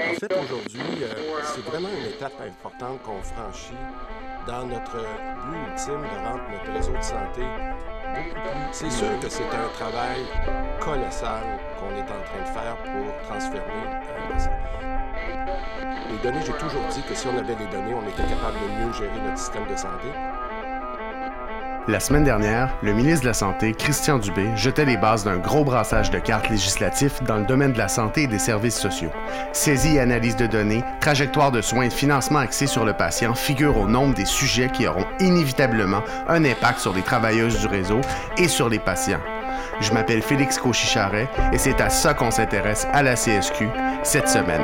En fait, aujourd'hui, euh, c'est vraiment une étape importante qu'on franchit dans notre but ultime de rendre notre réseau de santé. C'est sûr que c'est un travail colossal qu'on est en train de faire pour transférer euh. Les données, j'ai toujours dit que si on avait les données, on était capable de mieux gérer notre système de santé. La semaine dernière, le ministre de la Santé, Christian Dubé, jetait les bases d'un gros brassage de cartes législatifs dans le domaine de la santé et des services sociaux. Saisie et analyse de données, trajectoire de soins et financement axé sur le patient figurent au nombre des sujets qui auront inévitablement un impact sur les travailleuses du réseau et sur les patients. Je m'appelle Félix Cochicharet et c'est à ça qu'on s'intéresse à la CSQ cette semaine.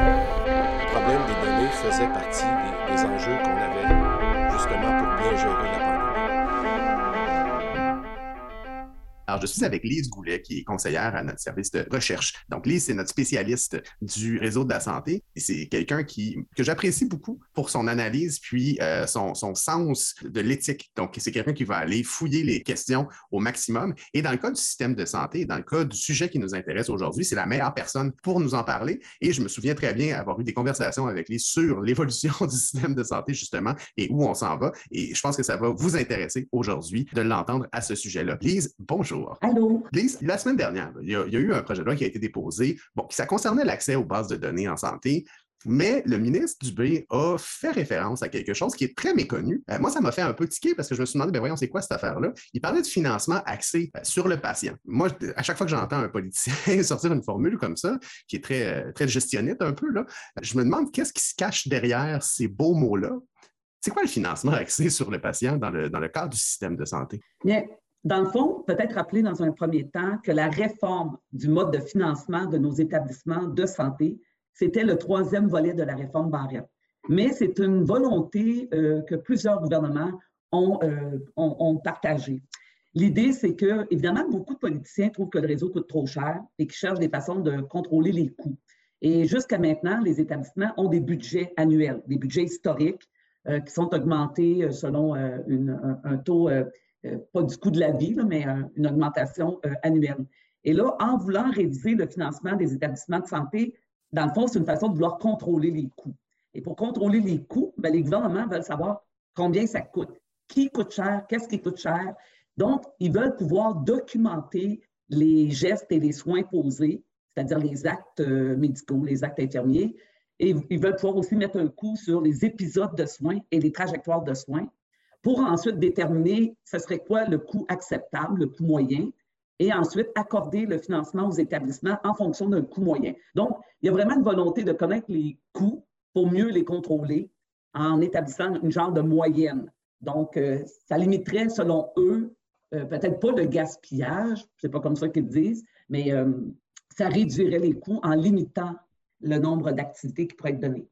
Le problème des données faisait partie des, des enjeux qu'on avait justement pour bien gérer Alors, je suis avec Lise Goulet, qui est conseillère à notre service de recherche. Donc, Lise, c'est notre spécialiste du réseau de la santé c'est quelqu'un qui, que j'apprécie beaucoup pour son analyse puis euh, son, son, sens de l'éthique. Donc, c'est quelqu'un qui va aller fouiller les questions au maximum. Et dans le cas du système de santé, dans le cas du sujet qui nous intéresse aujourd'hui, c'est la meilleure personne pour nous en parler. Et je me souviens très bien avoir eu des conversations avec Lise sur l'évolution du système de santé, justement, et où on s'en va. Et je pense que ça va vous intéresser aujourd'hui de l'entendre à ce sujet-là. Lise, bonjour. Allô? Lise, la semaine dernière, il y, a, il y, a, eu un projet de loi qui a été déposé. Bon, ça concernait l'accès aux bases de données en santé. Mais le ministre Dubé a fait référence à quelque chose qui est très méconnu. Euh, moi, ça m'a fait un peu tiquer parce que je me suis demandé, ben voyons, c'est quoi cette affaire-là? Il parlait de financement axé euh, sur le patient. Moi, à chaque fois que j'entends un politicien sortir une formule comme ça, qui est très, euh, très gestionnette un peu, là, je me demande qu'est-ce qui se cache derrière ces beaux mots-là? C'est quoi le financement axé sur le patient dans le, dans le cadre du système de santé? Bien, dans le fond, peut-être rappeler dans un premier temps que la réforme du mode de financement de nos établissements de santé, c'était le troisième volet de la réforme Barrette. Mais c'est une volonté euh, que plusieurs gouvernements ont, euh, ont, partagée. L'idée, c'est que, évidemment, beaucoup de politiciens trouvent que le réseau coûte trop cher et qu'ils cherchent des façons de contrôler les coûts. Et jusqu'à maintenant, les établissements ont des budgets annuels, des budgets historiques euh, qui sont augmentés selon un, un, taux pas du coût de la vie, mais euh, une augmentation euh, annuelle. Et là, en voulant réviser le financement des établissements de santé, dans le fond, c'est une façon de vouloir contrôler les coûts. Et pour contrôler les coûts, bien, les gouvernements veulent savoir combien ça coûte, qui coûte cher, qu'est-ce qui coûte cher. Donc, ils veulent pouvoir documenter les gestes et les soins posés, c'est-à-dire les actes médicaux, les actes infirmiers, et ils veulent pouvoir aussi mettre un coup sur les épisodes de soins et les trajectoires de soins pour ensuite déterminer ce serait quoi le coût acceptable, le coût moyen, et ensuite accorder le financement aux établissements en fonction d'un coût moyen. Donc, il y a vraiment une volonté de connaître les coûts pour mieux les contrôler en établissant une genre de moyenne. Donc, euh, ça limiterait, selon eux, euh, peut-être pas le gaspillage, c'est pas comme ça qu'ils disent, mais euh, ça réduirait les coûts en limitant le nombre d'activités qui pourraient être données.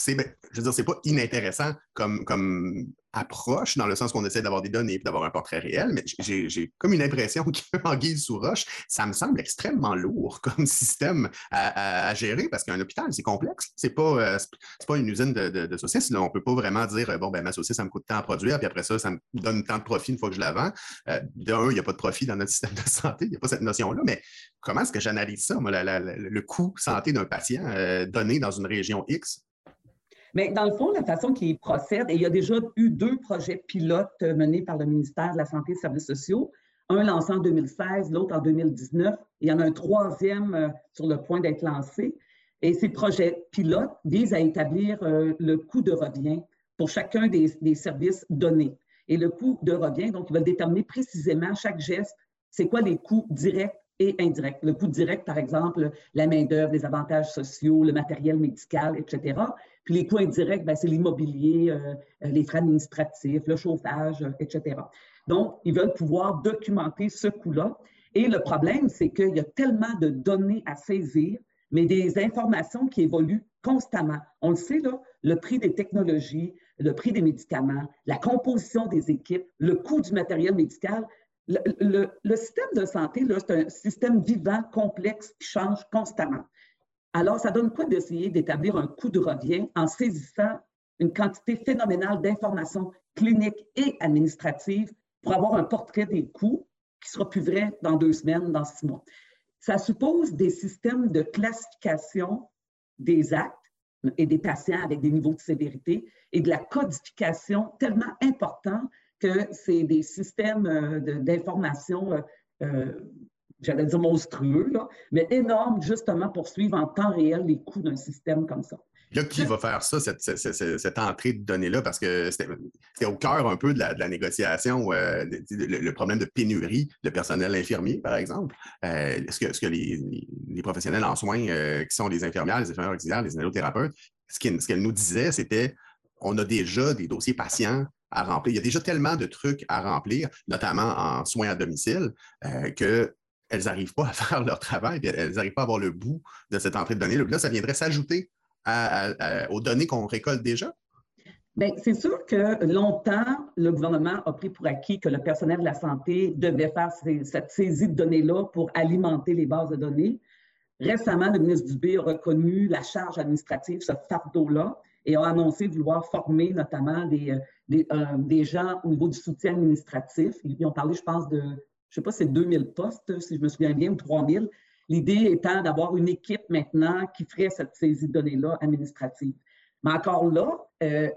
C'est, ben, je veux dire, c'est pas inintéressant comme, comme approche, dans le sens qu'on essaie d'avoir des données et d'avoir un portrait réel, mais j'ai comme une impression qu'en guise sous roche, ça me semble extrêmement lourd comme système à, à, gérer, parce qu'un hôpital, c'est complexe. C'est pas, euh, pas une usine de, de, de saucisses. Là. On peut pas vraiment dire, bon, ben ma saucisse, ça me coûte tant à produire, puis après ça, ça me donne tant de profit une fois que je la vends. Euh, D'un, il n'y a pas de profit dans notre système de santé, il n'y a pas cette notion-là, mais comment est-ce que j'analyse ça, moi, le coût santé d'un patient euh, donné dans une région X? Mais dans le fond, la façon qu'il procède, et il y a déjà eu deux projets pilotes menés par le ministère de la Santé et des Services sociaux, un lancé en 2016, l'autre en 2019. Il y en a un troisième euh, sur le point d'être lancé. Et ces projets pilotes visent à établir euh, le coût de revient pour chacun des, des services donnés. Et le coût de revient, donc, il va déterminer précisément chaque geste, c'est quoi les coûts directs et indirects. Le coût direct, par exemple, la main-d'œuvre, les avantages sociaux, le matériel médical, etc. Puis les coûts indirects, ben, c'est l'immobilier, euh, les frais administratifs, le chauffage, euh, etc. Donc, ils veulent pouvoir documenter ce coût-là. Et le problème, c'est qu'il y a tellement de données à saisir, mais des informations qui évoluent constamment. On le sait, là, le prix des technologies, le prix des médicaments, la composition des équipes, le coût du matériel médical. Le, système de santé, c'est un système vivant, complexe, qui change constamment. Alors, ça donne quoi d'essayer d'établir un coût de revient en saisissant une quantité phénoménale d'informations cliniques et administratives pour avoir un portrait des coûts qui sera plus vrai dans deux semaines, dans six mois? ça suppose des systèmes de classification des actes et des patients avec des niveaux de sévérité et de la codification tellement important que c'est des systèmes euh, d'information, euh, euh, j'allais dire monstrueux, mais énormes justement pour suivre en temps réel les coûts d'un système comme ça. Là, qui va faire ça, cette, entrée de données-là? Parce que c'était au cœur un peu de la, négociation, le, problème de pénurie de personnel infirmier, par exemple. Est-ce que, les, professionnels en soins, qui sont les infirmières, les infirmières auxiliaires, les anélothérapeutes, ce qu'elle nous disait, c'était on a déjà des dossiers patients à remplir. Il y a déjà tellement de trucs à remplir, notamment en soins à domicile, euh, qu'elles n'arrivent pas à faire leur travail, elles n'arrivent pas à avoir le bout de cette entrée de données. Là, ça viendrait s'ajouter aux données qu'on récolte déjà. Bien, c'est sûr que longtemps, le gouvernement a pris pour acquis que le personnel de la santé devait faire cette saisie de données-là pour alimenter les bases de données. Récemment, le ministre Dubé a reconnu la charge administrative, ce fardeau-là, et a annoncé vouloir former notamment des, euh, euh, des, gens au niveau du soutien administratif. Ils ont parlé, je pense, de, je ne sais pas, c'est 2000 postes, si je me souviens bien, ou 3000. L'idée étant d'avoir une équipe maintenant qui ferait cette saisie de données-là administrative. Mais encore là, euh,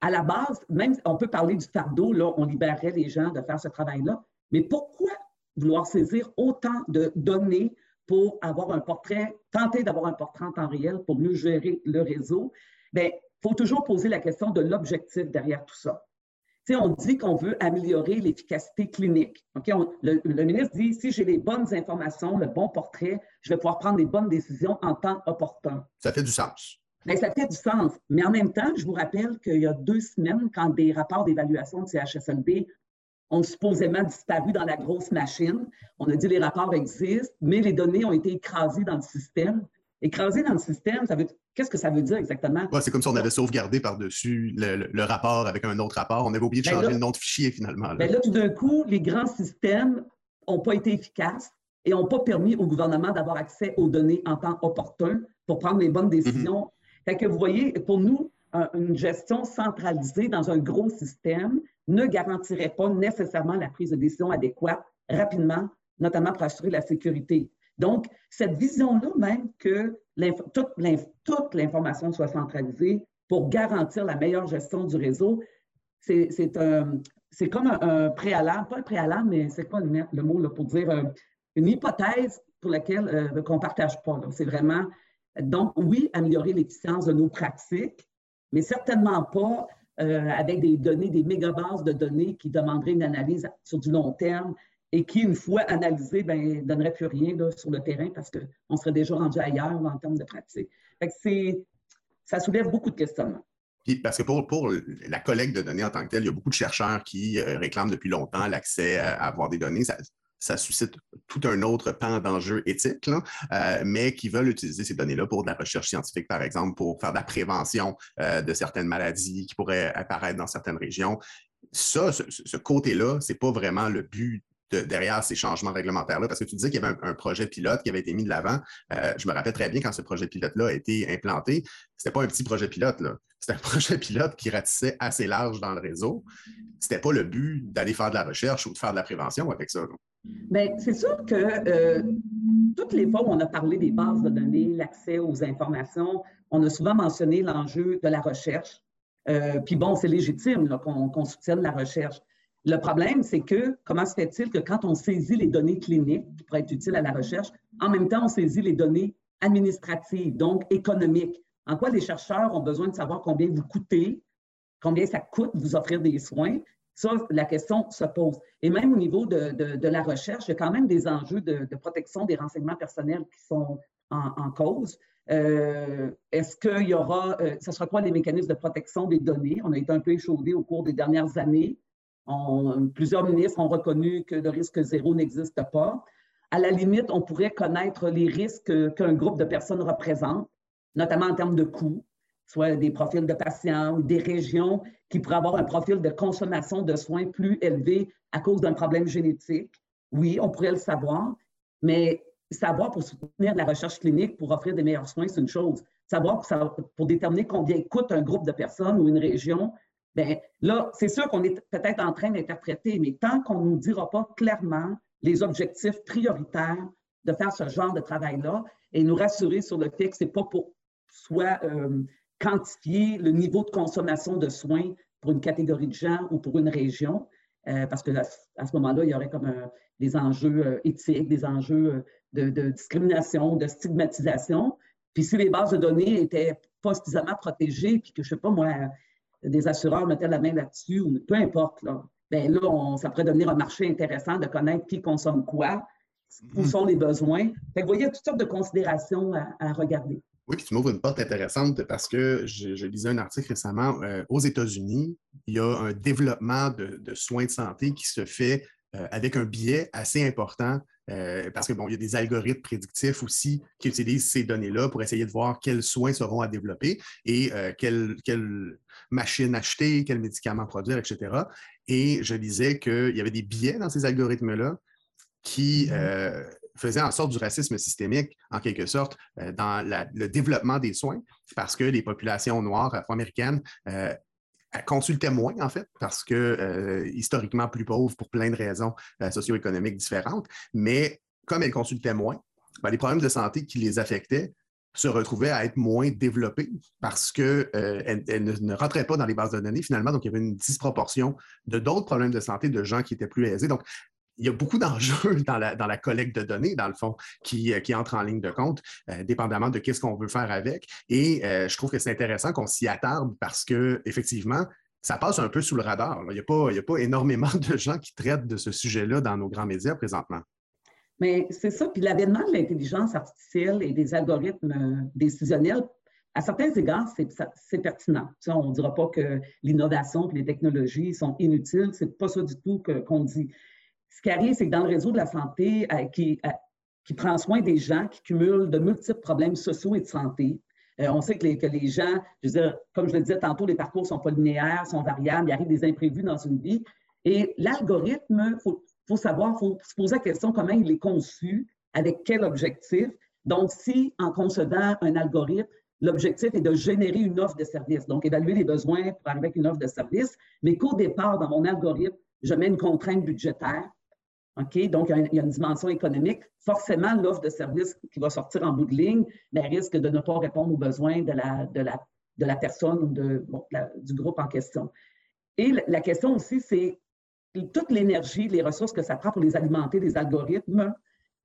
à la base, même on peut parler du fardeau, là, on libérerait les gens de faire ce travail-là. Mais pourquoi vouloir saisir autant de données pour avoir un portrait, tenter d'avoir un portrait en temps réel pour mieux gérer le réseau? Bien, faut toujours poser la question de l'objectif derrière tout ça. Tu sais, on dit qu'on veut améliorer l'efficacité clinique. le, ministre dit si j'ai les bonnes informations, le bon portrait, je vais pouvoir prendre les bonnes décisions en temps opportun. Ça fait du sens. Bien, ça fait du sens. Mais en même temps, je vous rappelle qu'il y a deux semaines, quand des rapports d'évaluation de CHSLB ont supposément disparu dans la grosse machine, on a dit les rapports existent, mais les données ont été écrasées dans le système. Écrasées dans le système, ça veut Qu'est-ce que ça veut dire exactement? c'est comme si on avait sauvegardé par-dessus le, rapport avec un autre rapport. On avait oublié de ben changer le nom de fichier finalement. Là, ben là tout d'un coup, les grands systèmes n'ont pas été efficaces et n'ont pas permis au gouvernement d'avoir accès aux données en temps opportun pour prendre les bonnes décisions. Mm-hmm. Fait que vous voyez, pour nous, une gestion centralisée dans un gros système ne garantirait pas nécessairement la prise de décision adéquate rapidement, notamment pour assurer la sécurité. Donc, cette vision-là même que toute l'information soit centralisée pour garantir la meilleure gestion du réseau, c'est comme un, préalable, pas un préalable, mais c'est quoi le, mot là, pour dire euh, une hypothèse pour laquelle euh, qu'on ne partage pas. C'est vraiment, donc oui, améliorer l'efficience de nos pratiques, mais certainement pas euh, avec des données, des mégabases de données qui demanderaient une analyse sur du long terme et qui, une fois analysé, ben, ne donnerait plus rien sur le terrain parce qu'on serait déjà rendu ailleurs en termes de pratique. ça soulève beaucoup de questionnements. parce que pour, pour, la collecte de données en tant que telle, il y a beaucoup de chercheurs qui euh, réclament depuis longtemps l'accès à, avoir des données. Ça, suscite tout un autre pan d'enjeux éthiques, euh, mais qui veulent utiliser ces données-là pour de la recherche scientifique, par exemple, pour faire de la prévention euh, de certaines maladies qui pourraient apparaître dans certaines régions. Ça, ce, ce côté-là, ce n'est pas vraiment le but derrière ces changements réglementaires-là? Parce que tu disais qu'il y avait un, projet pilote qui avait été mis de l'avant. Euh, je me rappelle très bien quand ce projet pilote-là a été implanté. Ce n'était pas un petit projet pilote. C'était un projet pilote qui ratissait assez large dans le réseau. Ce n'était pas le but d'aller faire de la recherche ou de faire de la prévention avec ça. Bien, c'est sûr que euh, toutes les fois où on a parlé des bases de données, l'accès aux informations, on a souvent mentionné l'enjeu de la recherche. Euh, puis bon, c'est légitime qu'on soutienne la recherche. Le problème, c'est que comment se fait-il que quand on saisit les données cliniques qui pourraient être utiles à la recherche, en même temps, on saisit les données administratives, donc économiques? En quoi les chercheurs ont besoin de savoir combien vous coûtez, combien ça coûte vous offrir des soins? Ça, la question se pose. Et même au niveau de, la recherche, il y a quand même des enjeux de, protection des renseignements personnels qui sont en, cause. Euh, est-ce qu'il y aura, euh, ce sera quoi les mécanismes de protection des données? On a été un peu échaudé au cours des dernières années plusieurs ministres ont reconnu que le risque zéro n'existe pas. À la limite, on pourrait connaître les risques qu'un groupe de personnes représente, notamment en termes de coûts, soit des profils de patients ou des régions qui pourraient avoir un profil de consommation de soins plus élevé à cause d'un problème génétique. Oui, on pourrait le savoir, mais savoir pour soutenir la recherche clinique, pour offrir des meilleurs soins, c'est une chose. Savoir pour, déterminer combien coûte un groupe de personnes ou une région, Bien, là, c'est sûr qu'on est peut-être en train d'interpréter, mais tant qu'on ne nous dira pas clairement les objectifs prioritaires de faire ce genre de travail-là et nous rassurer sur le fait que ce n'est pas pour soit euh, quantifier le niveau de consommation de soins pour une catégorie de gens ou pour une région, euh, parce que à, ce moment-là, il y aurait comme des enjeux euh, éthiques, des enjeux de, de, discrimination, de stigmatisation. Puis si les bases de données étaient pas suffisamment protégées, puis que, je ne sais pas moi, des assureurs mettaient la main là-dessus, ou peu importe, là, bien là, ça pourrait devenir un marché intéressant de connaître qui consomme quoi, où mm-hmm. sont les besoins. Fait vous voyez, toutes sortes de considérations à, regarder. Oui, puis tu m'ouvres une porte intéressante parce que je, lisais un article récemment. Euh, aux États-Unis, il y a un développement de, soins de santé qui se fait euh, avec un biais assez important euh, parce que bon, il y a des algorithmes prédictifs aussi qui utilisent ces données-là pour essayer de voir quels soins seront à développer et quelles, quelles machines acheter, quels médicaments produire, etc. Et je disais qu'il y avait des biais dans ces algorithmes-là qui mm-hmm. euh, faisaient en sorte du racisme systémique, en quelque sorte, euh, dans le développement des soins, parce que les populations noires afro-américaines euh, consultaient moins, en fait, parce que historiquement plus pauvres pour plein de raisons socio-économiques différentes, mais comme elles consultaient moins, ben, les problèmes de santé qui les affectaient se retrouvaient à être moins développés parce qu'elles ne, ne, rentraient pas dans les bases de données finalement. Donc, il y avait une disproportion de d'autres problèmes de santé de gens qui étaient plus aisés. Donc, il y a beaucoup d'enjeux dans la, dans la, collecte de données, dans le fond, qui, euh, qui entrent en ligne de compte, euh, dépendamment de qu'est-ce qu'on veut faire avec. Et euh, je trouve que c'est intéressant qu'on s'y attarde parce que, effectivement, ça passe un peu sous le radar. Il n'y a, pas, a pas énormément de gens qui traitent de ce sujet-là dans nos grands médias présentement. Mais c'est ça. Puis l'avènement de l'intelligence artificielle et des algorithmes décisionnels, à certains égards, c'est pertinent. on ne dira pas que l'innovation et les technologies sont inutiles. Ce n'est pas ça du tout qu'on dit. Ce qui arrive, c'est que dans le réseau de la santé euh, qui, euh, qui prend soin des gens qui cumulent de multiples problèmes sociaux et de santé, euh, on sait que les, que les, gens, comme je le disais tantôt, les parcours sont pas linéaires, sont variables, il arrive des imprévus dans une vie. Et l'algorithme, il faut, faut, savoir, il faut se poser la question comment il est conçu, avec quel objectif. Donc, si en concevant un algorithme, l'objectif est de générer une offre de service, donc évaluer les besoins pour arriver avec une offre de service, mais qu'au départ, dans mon algorithme, je mets une contrainte budgétaire, Donc, il y, a une dimension économique. Forcément, l'offre de service qui va sortir en bout de ligne mais risque de ne pas répondre aux besoins de la, personne ou du groupe en question. Et la question aussi, c'est toute l'énergie, les ressources que ça prend pour les alimenter, les algorithmes,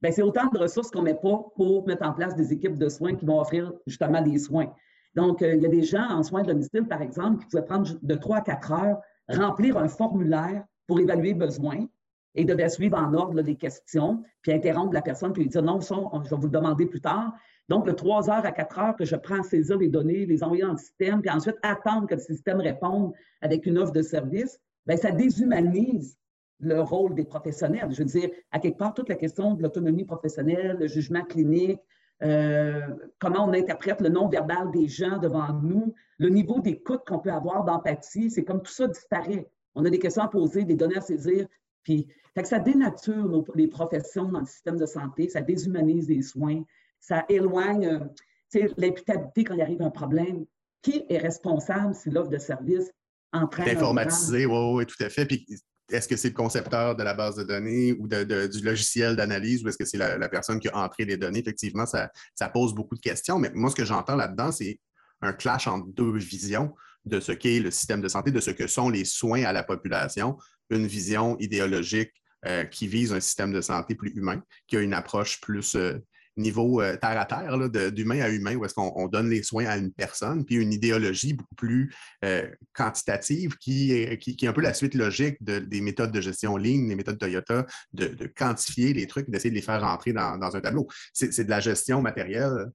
ben, c'est autant de ressources qu'on ne met pas pour mettre en place des équipes de soins qui vont offrir justement des soins. Donc, euh, il y a des gens en soins de domicile, par exemple, qui pouvaient prendre de 3 à 4 heures, remplir un formulaire pour évaluer besoin et devait suivre en ordre les questions, puis interrompre la personne, puis lui dire non, ça, je vais vous le demander plus tard. Donc, le 3 heures à 4 heures que je prends à saisir les données, les envoyer dans le système, puis ensuite attendre que le système réponde avec une offre de service, bien, ça déshumanise le rôle des professionnels. Je veux dire, à quelque part, toute la question de l'autonomie professionnelle, le jugement clinique, euh, comment on interprète le non-verbal des gens devant nous, le niveau d'écoute qu'on peut avoir d'empathie, c'est comme tout ça disparaît. On a des questions à poser, des données à saisir, puis ça dénature les professions dans le système de santé, ça déshumanise les soins, ça éloigne euh, l'imputabilité quand il arrive un problème. Qui est responsable si l'offre de service entraîne. Informatisé, oui, oui, tout à fait. Puis est-ce que c'est le concepteur de la base de données ou du logiciel d'analyse ou est-ce que c'est la, personne qui a entré les données? Effectivement, ça, ça pose beaucoup de questions. Mais moi, ce que j'entends là-dedans, c'est un clash entre deux visions de ce qu'est le système de santé, de ce que sont les soins à la population, une vision idéologique euh, qui vise un système de santé plus humain, qui a une approche plus euh, niveau euh, terre à terre, d'humain à humain, où est-ce qu'on donne les soins à une personne, puis une idéologie beaucoup plus quantitative qui est, qui, est un peu la suite logique des méthodes de gestion ligne, des méthodes Toyota, de, quantifier les trucs, d'essayer de les faire rentrer dans, un tableau. C'est de la gestion matérielle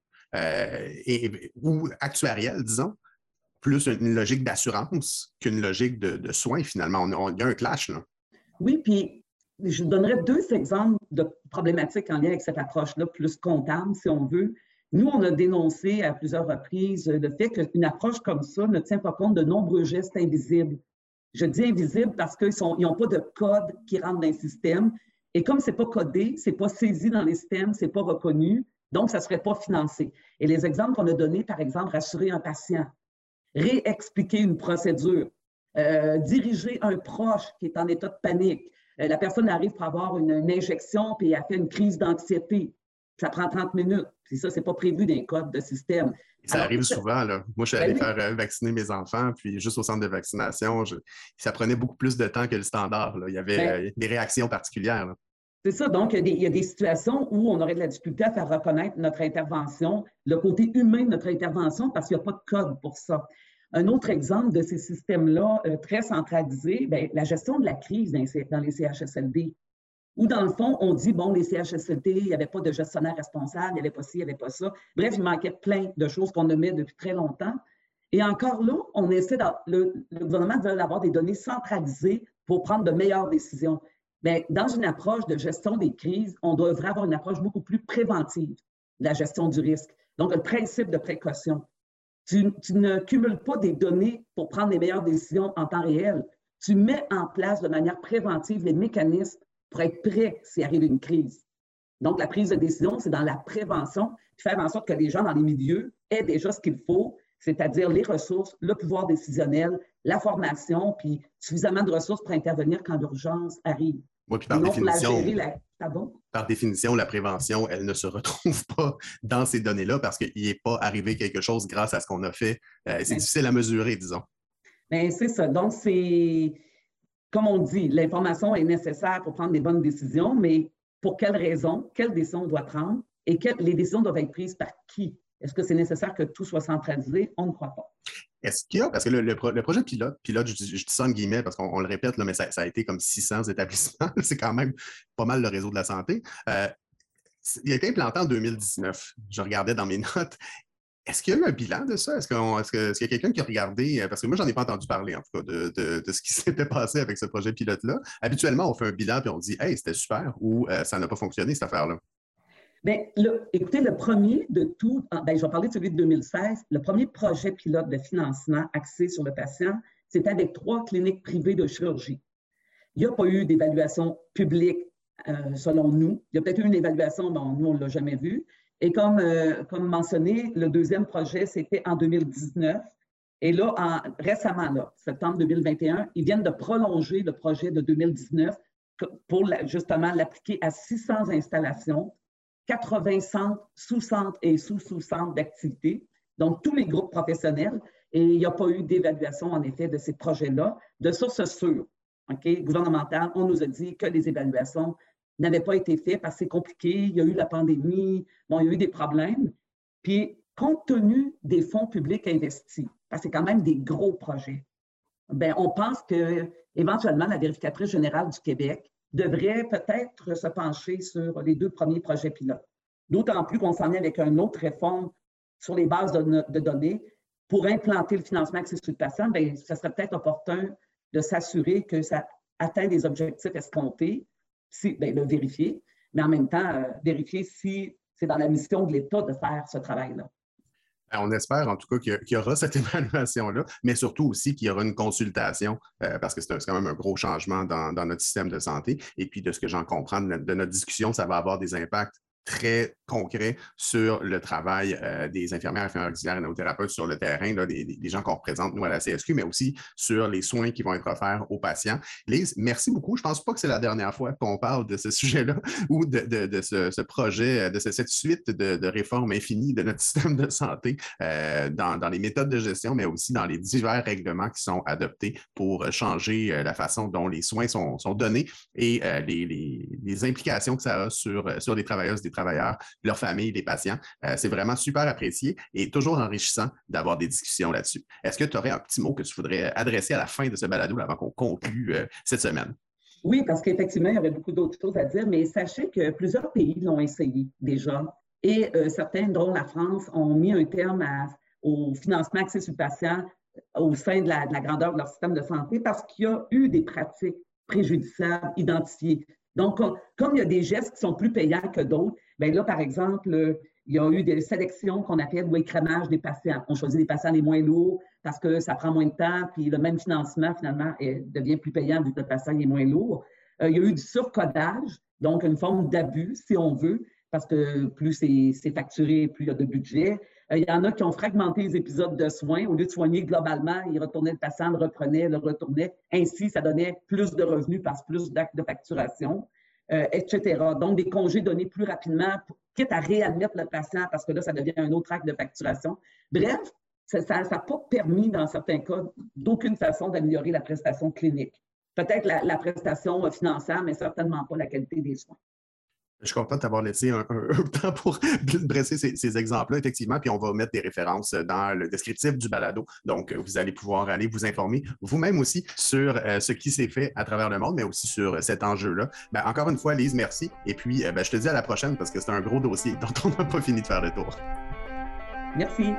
ou actuarielle, disons, plus une logique d'assurance qu'une logique de, soins, finalement. il y a un clash, là. Oui, puis je donnerais deux exemples de problématiques en lien avec cette approche-là, plus comptable, si on veut. Nous, on a dénoncé à plusieurs reprises le fait qu'une approche comme ça ne tient pas compte de nombreux gestes invisibles. Je dis invisibles parce qu'ils n'ont pas de code qui rentre dans le système. Et comme ce n'est pas codé, ce n'est pas saisi dans les systèmes, ce n'est pas reconnu, donc ça ne serait pas financé. Et les exemples qu'on a donnés, par exemple, rassurer un patient, réexpliquer une procédure, euh, diriger un proche qui est en état de panique. Euh, la personne arrive pour avoir une, injection puis elle a fait une crise d'anxiété. ça prend 30 minutes. Puis ça, c'est pas prévu d'un code de système. Ça arrive souvent. Là. Moi, je suis ben allé faire euh, vacciner mes enfants, puis juste au centre de vaccination, ça prenait beaucoup plus de temps que le standard. Il y avait ben des réactions particulières. C'est ça. Donc, il y, a des, situations où on aurait de la difficulté à faire reconnaître notre intervention, le côté humain de notre intervention, parce qu'il n'y a pas de code pour ça. Un autre exemple de ces systèmes-là euh, très centralisés, bien, la gestion de la crise dans les CHSLD où dans le fond, on dit, bon, les CHSLT, il n'y avait pas de gestionnaire responsable, il n'y avait pas ci, il n'y avait pas ça. Bref, il manquait plein de choses qu'on nommait depuis très longtemps. Et encore là, on essaie, le, gouvernement veut avoir des données centralisées pour prendre de meilleures décisions. Mais dans une approche de gestion des crises, on devrait avoir une approche beaucoup plus préventive de la gestion du risque. Donc, le principe de précaution. Tu, ne cumules pas des données pour prendre les meilleures décisions en temps réel. Tu mets en place de manière préventive les mécanismes pour être prêt s'il arrive une crise. Donc, la prise de décision, c'est dans la prévention, faire en sorte que les gens dans les milieux aient déjà ce qu'il faut, c'est-à-dire les ressources, le pouvoir décisionnel, la formation, puis suffisamment de ressources pour intervenir quand l'urgence arrive. Oui, puis par définition, par définition, la prévention, elle ne se retrouve pas dans ces données-là parce qu'il n'est pas arrivé quelque chose grâce à ce qu'on a fait. Euh, c'est difficile à mesurer, disons. Bien, c'est ça. Donc, c'est comme on dit, l'information est nécessaire pour prendre des bonnes décisions, mais pour quelles raisons, quelles décisions on doit prendre et les décisions doivent être prises par qui? Est-ce que c'est nécessaire que tout soit centralisé? On ne croit pas. Est-ce qu'il y a, parce que le, projet pilote, pilote, je, dis ça en guillemets parce qu'on le répète, mais ça, a été comme 600 établissements, c'est quand même pas mal le réseau de la santé. Euh, il a été implanté en 2019. Je regardais dans mes notes est-ce qu'il y a eu un bilan de ça? Est-ce qu'il y a quelqu'un qui a regardé, euh, parce que moi, j'en ai pas entendu parler, en tout cas, de, ce qui s'était passé avec ce projet pilote-là. Habituellement, on fait un bilan et on dit, hey, c'était super ou euh, ça n'a pas fonctionné, cette affaire-là. Bien, écoutez, le premier de tout, ah, ben, je vais parler de celui de 2016. Le premier projet pilote de financement axé sur le patient, c'était avec trois cliniques privées de chirurgie. Il n'y a pas eu d'évaluation publique euh, selon nous. Il y a peut-être eu une évaluation, mais nous, on ne l'a jamais vue. Et comme, euh, comme mentionné, le deuxième projet, c'était en 2019. Et là, en, récemment, là, septembre 2021, ils viennent de prolonger le projet de 2019 pour justement l'appliquer à 600 installations, 80 centres, sous-centres et sous-sous-centres d'activité, donc tous les groupes professionnels. Et il n'y a pas eu d'évaluation, en effet, de ces projets-là. De sources sûres, OK, on nous a dit que les évaluations n'avait pas été fait parce que c'est compliqué, il y a eu la pandémie, bon, il y a eu des problèmes. Puis, compte tenu des fonds publics investis, parce que c'est quand même des gros projets, bien, on pense que éventuellement la vérificatrice générale du Québec devrait peut-être se pencher sur les deux premiers projets pilotes. D'autant plus qu'on s'en est avec une autre réforme sur les bases de, données pour implanter le financement accessible patient, bien, ce serait peut-être opportun de s'assurer que ça atteint les objectifs escomptés si, bien, le vérifier, mais en même temps, euh, vérifier si c'est dans la mission de l'État de faire ce travail-là. Ben, on espère en tout cas qu'il y aura cette évaluation-là, mais surtout aussi qu'il y aura une consultation, euh, parce que c'est quand même un gros changement dans, notre système de santé. Et puis, de ce que j'en comprends de notre discussion, ça va avoir des impacts très concret sur le travail euh, des infirmières, infirmières auxiliaires et nos thérapeutes sur le terrain, là, des, gens qu'on représente, nous, à la CSQ, mais aussi sur les soins qui vont être offerts aux patients. Lise, merci beaucoup. Je ne pense pas que c'est la dernière fois qu'on parle de ce sujet-là ou de, ce, projet, de cette suite de, réformes infinies de notre système de santé euh, dans, les méthodes de gestion, mais aussi dans les divers règlements qui sont adoptés pour changer euh, la façon dont les soins sont, donnés et les, implications que ça a sur, sur les travailleuses, des travailleurs, leurs familles, les patients. Euh, c'est vraiment super apprécié et toujours enrichissant d'avoir des discussions là-dessus. Est-ce que tu aurais un petit mot que tu voudrais adresser à la fin de ce balado avant qu'on conclue euh, cette semaine? Oui, parce qu'effectivement, il y aurait beaucoup d'autres choses à dire, mais sachez que plusieurs pays l'ont essayé déjà. Et euh, certains, dont la France, ont mis un terme au financement accessible patient au sein de la, grandeur de leur système de santé parce qu'il y a eu des pratiques préjudiciables identifiées. Donc, comme il y a des gestes qui sont plus payants que d'autres, bien là, par exemple, il y a eu des sélections qu'on appelle ou écrémage des patients. On choisit les patients les moins lourds parce que ça prend moins de temps, puis le même financement, finalement, devient plus payant vu que le patient est moins lourd. Euh, il y a eu du surcodage, donc une forme d'abus, si on veut, parce que plus c'est facturé, plus il y a de budget. Euh, il y en a qui ont fragmenté les épisodes de soins. Au lieu de soigner globalement, ils retournaient le patient, le reprenaient, le retournaient. Ainsi, ça donnait plus de revenus parce plus d'actes de facturation, euh, etc. Donc, des congés donnés plus rapidement quitte à réadmettre le patient parce que là, ça devient un autre acte de facturation. Bref, ça n'a pas permis, dans certains cas, d'aucune façon d'améliorer la prestation clinique. Peut-être la, prestation financière, mais certainement pas la qualité des soins. Je suis content d'avoir laissé un, temps pour dresser ces, exemples-là, effectivement, puis on va mettre des références dans le descriptif du balado. Donc, vous allez pouvoir aller vous informer vous-même aussi sur euh, ce qui s'est fait à travers le monde, mais aussi sur cet enjeu-là. Ben, encore une fois, Lise, merci. Et puis, euh, ben, je te dis à la prochaine parce que c'est un gros dossier dont on n'a pas fini de faire le tour. Merci.